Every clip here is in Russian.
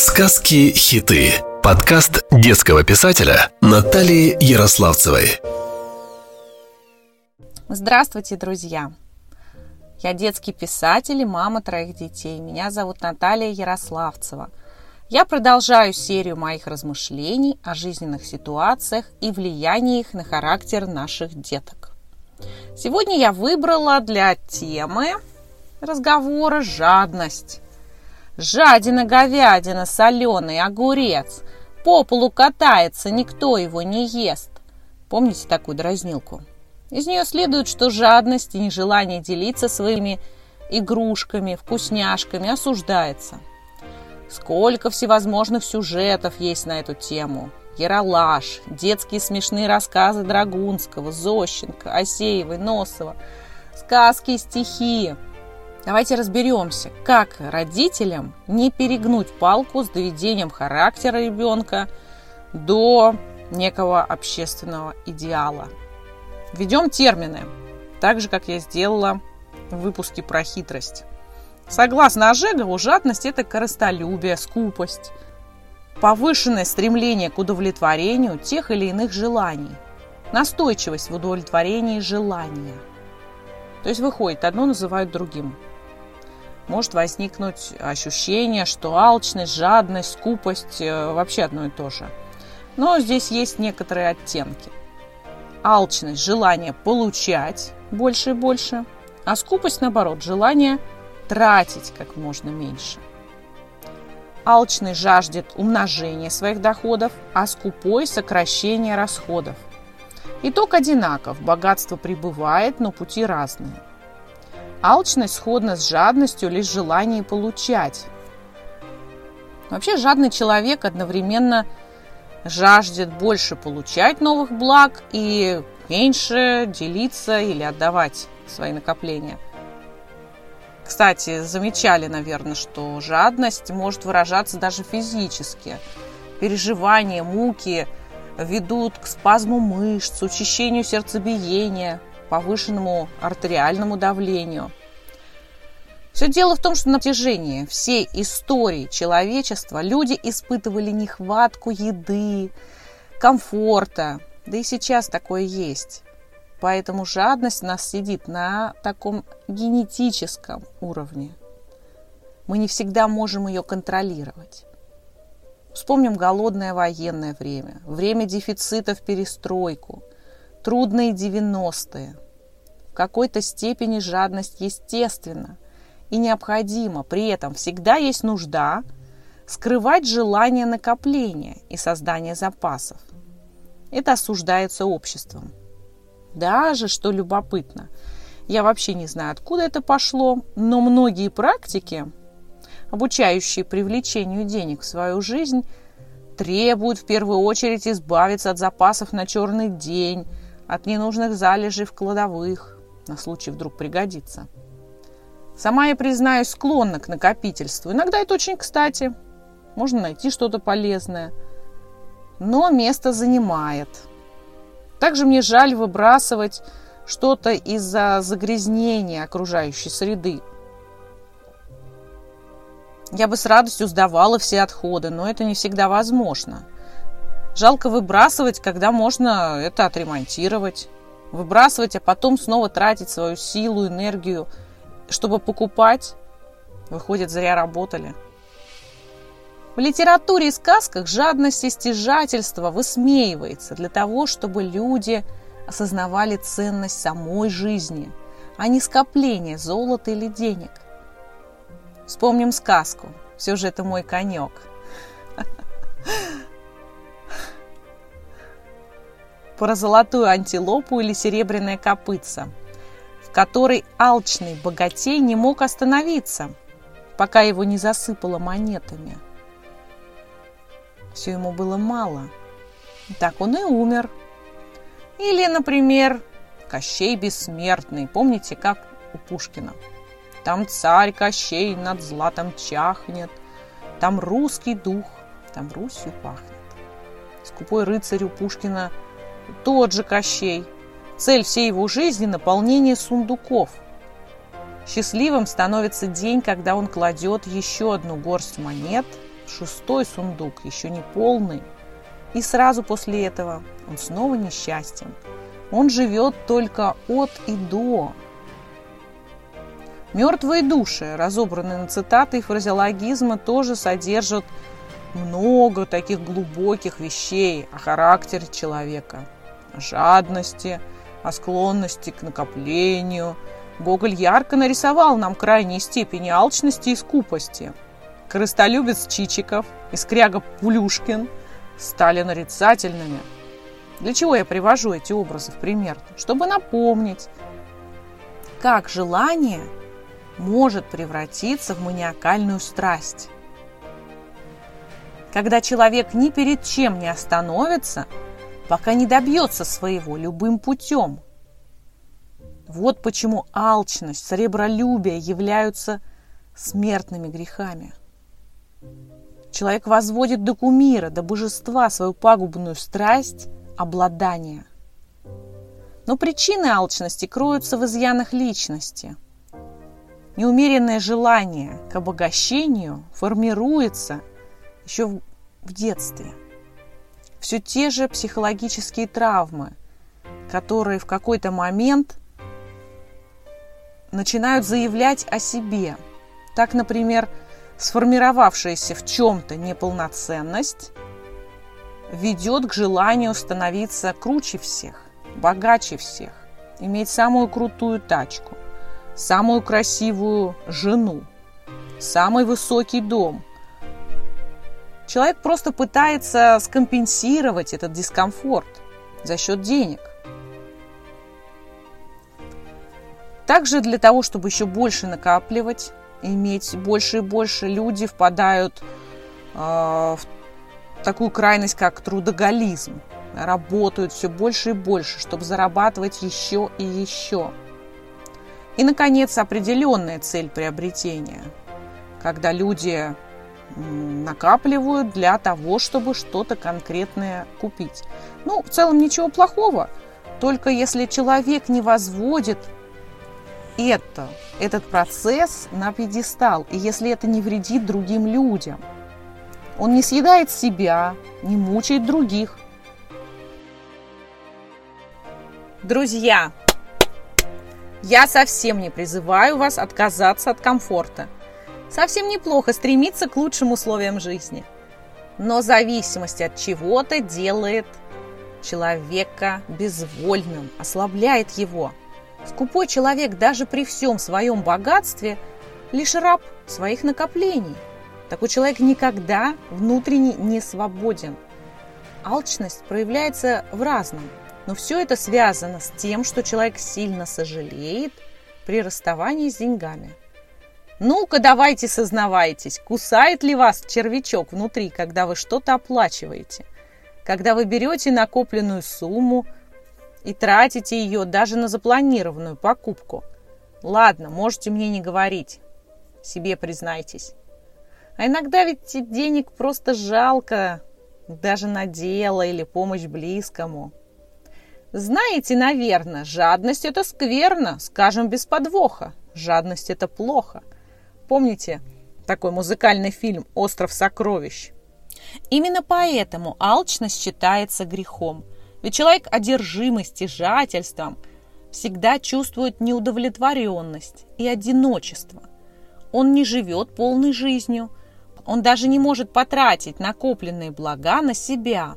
Сказки-хиты. Подкаст детского писателя Натальи Ярославцевой. Здравствуйте, друзья! Я детский писатель и мама троих детей. Меня зовут Наталья Ярославцева. Я продолжаю серию моих размышлений о жизненных ситуациях и влиянии их на характер наших деток. Сегодня я выбрала для темы разговора жадность. Жадина, говядина, соленый, огурец. По полу катается, никто его не ест. Помните такую дразнилку? Из нее следует, что жадность и нежелание делиться своими игрушками, вкусняшками осуждается. Сколько всевозможных сюжетов есть на эту тему. Яралаш, детские смешные рассказы Драгунского, Зощенко, Осеевой, Носова, сказки и стихи – Давайте разберемся, как родителям не перегнуть палку с доведением характера ребенка до некого общественного идеала. Введем термины, так же, как я сделала в выпуске про хитрость. Согласно Ожегову, жадность – это корыстолюбие, скупость, повышенное стремление к удовлетворению тех или иных желаний, настойчивость в удовлетворении желания. То есть выходит, одно называют другим – может возникнуть ощущение, что алчность, жадность, скупость э, вообще одно и то же. Но здесь есть некоторые оттенки. Алчность – желание получать больше и больше, а скупость, наоборот, желание тратить как можно меньше. Алчный жаждет умножения своих доходов, а скупой – сокращения расходов. Итог одинаков – богатство прибывает, но пути разные. Алчность сходна с жадностью лишь желание получать. Вообще жадный человек одновременно жаждет больше получать новых благ и меньше делиться или отдавать свои накопления. Кстати, замечали, наверное, что жадность может выражаться даже физически. Переживания, муки ведут к спазму мышц, учащению сердцебиения – повышенному артериальному давлению. Все дело в том, что на протяжении всей истории человечества люди испытывали нехватку еды, комфорта, да и сейчас такое есть. Поэтому жадность у нас сидит на таком генетическом уровне. Мы не всегда можем ее контролировать. Вспомним голодное военное время, время дефицита в перестройку – трудные 90-е. В какой-то степени жадность естественна и необходима. При этом всегда есть нужда скрывать желание накопления и создания запасов. Это осуждается обществом. Даже, что любопытно, я вообще не знаю, откуда это пошло, но многие практики, обучающие привлечению денег в свою жизнь, требуют в первую очередь избавиться от запасов на черный день – от ненужных залежей в кладовых, на случай вдруг пригодится. Сама я, признаюсь, склонна к накопительству. Иногда это очень кстати. Можно найти что-то полезное. Но место занимает. Также мне жаль выбрасывать что-то из-за загрязнения окружающей среды. Я бы с радостью сдавала все отходы, но это не всегда возможно – Жалко выбрасывать, когда можно это отремонтировать. Выбрасывать, а потом снова тратить свою силу, энергию, чтобы покупать. Выходит, зря работали. В литературе и сказках жадность и стяжательство высмеивается для того, чтобы люди осознавали ценность самой жизни, а не скопление золота или денег. Вспомним сказку. Все же это мой конек. про золотую антилопу или серебряное копытце, которой алчный богатей не мог остановиться, пока его не засыпало монетами. Все ему было мало. Так он и умер. Или, например, Кощей Бессмертный. Помните, как у Пушкина? Там царь Кощей над златом чахнет, Там русский дух, там Русью пахнет. Скупой рыцарь у Пушкина – тот же Кощей. Цель всей его жизни – наполнение сундуков. Счастливым становится день, когда он кладет еще одну горсть монет шестой сундук, еще не полный. И сразу после этого он снова несчастен. Он живет только от и до. Мертвые души, разобранные на цитаты и фразеологизмы, тоже содержат много таких глубоких вещей о характере человека, о жадности, о склонности к накоплению. Гоголь ярко нарисовал нам крайние степени алчности и скупости. Корыстолюбец Чичиков и скряга Пулюшкин стали нарицательными. Для чего я привожу эти образы в пример? Чтобы напомнить, как желание может превратиться в маниакальную страсть. Когда человек ни перед чем не остановится, пока не добьется своего любым путем. Вот почему алчность, сребролюбие являются смертными грехами. Человек возводит до кумира, до божества свою пагубную страсть обладания. Но причины алчности кроются в изъянах личности. Неумеренное желание к обогащению формируется еще в детстве. Все те же психологические травмы, которые в какой-то момент начинают заявлять о себе. Так, например, сформировавшаяся в чем-то неполноценность ведет к желанию становиться круче всех, богаче всех, иметь самую крутую тачку, самую красивую жену, самый высокий дом. Человек просто пытается скомпенсировать этот дискомфорт за счет денег. Также для того, чтобы еще больше накапливать, иметь больше и больше, люди впадают э, в такую крайность, как трудоголизм. Работают все больше и больше, чтобы зарабатывать еще и еще. И, наконец, определенная цель приобретения, когда люди накапливают для того, чтобы что-то конкретное купить. Ну, в целом ничего плохого, только если человек не возводит это, этот процесс на пьедестал, и если это не вредит другим людям. Он не съедает себя, не мучает других. Друзья, я совсем не призываю вас отказаться от комфорта. Совсем неплохо стремиться к лучшим условиям жизни. Но зависимость от чего-то делает человека безвольным, ослабляет его – Скупой человек даже при всем своем богатстве лишь раб своих накоплений. Такой человек никогда внутренне не свободен. Алчность проявляется в разном, но все это связано с тем, что человек сильно сожалеет при расставании с деньгами. Ну-ка, давайте сознавайтесь, кусает ли вас червячок внутри, когда вы что-то оплачиваете, когда вы берете накопленную сумму – и тратите ее даже на запланированную покупку. Ладно, можете мне не говорить. Себе признайтесь. А иногда ведь денег просто жалко, даже на дело или помощь близкому. Знаете, наверное, жадность – это скверно, скажем, без подвоха. Жадность – это плохо. Помните такой музыкальный фильм «Остров сокровищ»? Именно поэтому алчность считается грехом – ведь человек одержимый стяжательством всегда чувствует неудовлетворенность и одиночество. Он не живет полной жизнью, он даже не может потратить накопленные блага на себя.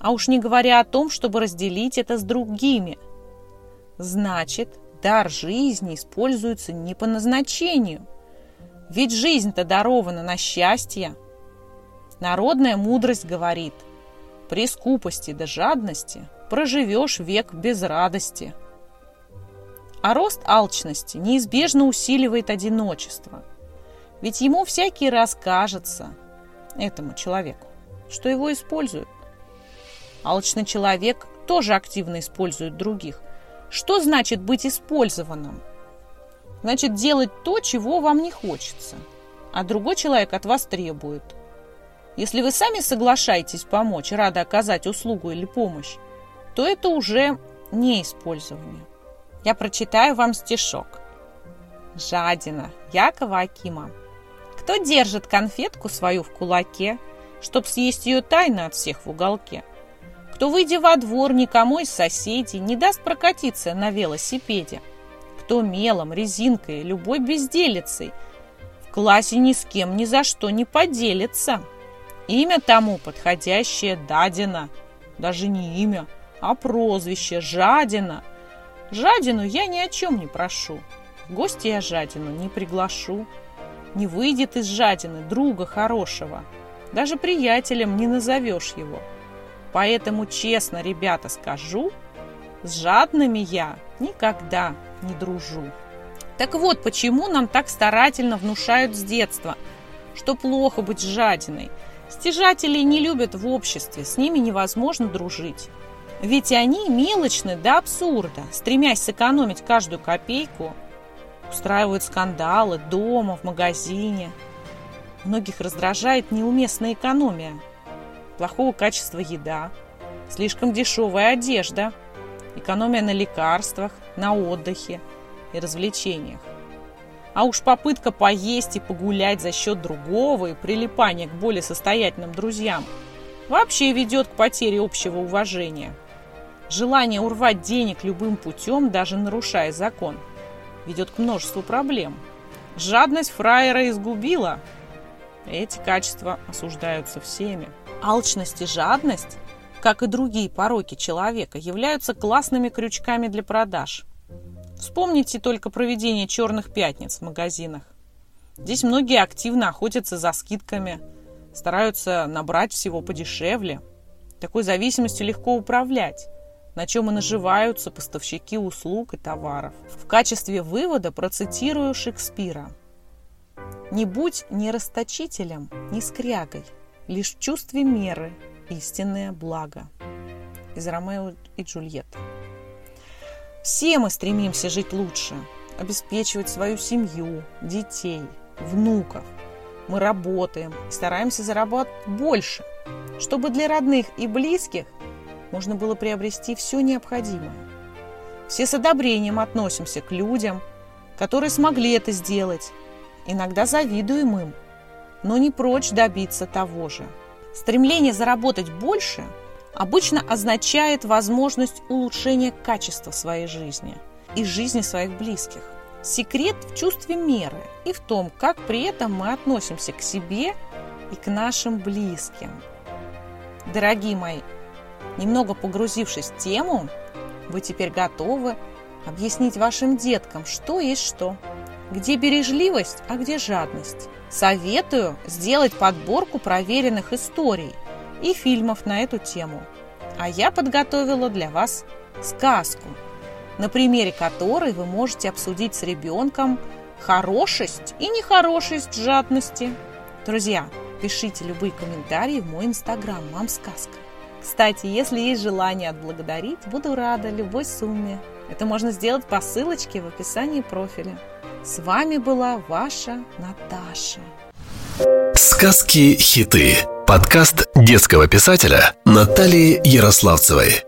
А уж не говоря о том, чтобы разделить это с другими. Значит, дар жизни используется не по назначению. Ведь жизнь-то дарована на счастье. Народная мудрость говорит – при скупости да жадности проживешь век без радости. А рост алчности неизбежно усиливает одиночество. Ведь ему всякий раз кажется, этому человеку, что его используют. Алчный человек тоже активно использует других. Что значит быть использованным? Значит, делать то, чего вам не хочется, а другой человек от вас требует – если вы сами соглашаетесь помочь, рады оказать услугу или помощь, то это уже не использование. Я прочитаю вам стишок. Жадина Якова Акима. Кто держит конфетку свою в кулаке, чтоб съесть ее тайно от всех в уголке? Кто, выйдя во двор, никому из соседей не даст прокатиться на велосипеде? Кто мелом, резинкой, любой безделицей в классе ни с кем ни за что не поделится? Имя тому подходящее Дадина. Даже не имя, а прозвище Жадина. Жадину я ни о чем не прошу. В гости я Жадину не приглашу. Не выйдет из Жадины друга хорошего. Даже приятелем не назовешь его. Поэтому честно, ребята, скажу, с жадными я никогда не дружу. Так вот, почему нам так старательно внушают с детства, что плохо быть жадиной – Стяжателей не любят в обществе, с ними невозможно дружить. Ведь они мелочны до абсурда, стремясь сэкономить каждую копейку, устраивают скандалы дома, в магазине. Многих раздражает неуместная экономия, плохого качества еда, слишком дешевая одежда, экономия на лекарствах, на отдыхе и развлечениях. А уж попытка поесть и погулять за счет другого и прилипание к более состоятельным друзьям вообще ведет к потере общего уважения. Желание урвать денег любым путем, даже нарушая закон, ведет к множеству проблем. Жадность фраера изгубила. Эти качества осуждаются всеми. Алчность и жадность, как и другие пороки человека, являются классными крючками для продаж – Вспомните только проведение черных пятниц в магазинах. Здесь многие активно охотятся за скидками, стараются набрать всего подешевле. Такой зависимостью легко управлять, на чем и наживаются поставщики услуг и товаров. В качестве вывода процитирую Шекспира. «Не будь ни расточителем, ни скрягой, лишь в чувстве меры истинное благо». Из Ромео и Джульетты. Все мы стремимся жить лучше, обеспечивать свою семью, детей, внуков. Мы работаем и стараемся заработать больше, чтобы для родных и близких можно было приобрести все необходимое. Все с одобрением относимся к людям, которые смогли это сделать. Иногда завидуем им, но не прочь добиться того же. Стремление заработать больше – обычно означает возможность улучшения качества своей жизни и жизни своих близких. Секрет в чувстве меры и в том, как при этом мы относимся к себе и к нашим близким. Дорогие мои, немного погрузившись в тему, вы теперь готовы объяснить вашим деткам, что есть что, где бережливость, а где жадность. Советую сделать подборку проверенных историй – и фильмов на эту тему. А я подготовила для вас сказку, на примере которой вы можете обсудить с ребенком хорошесть и нехорошесть жадности. Друзья, пишите любые комментарии в мой инстаграм «Мам сказка». Кстати, если есть желание отблагодарить, буду рада любой сумме. Это можно сделать по ссылочке в описании профиля. С вами была ваша Наташа. Сказки-хиты. Подкаст детского писателя Натальи Ярославцевой.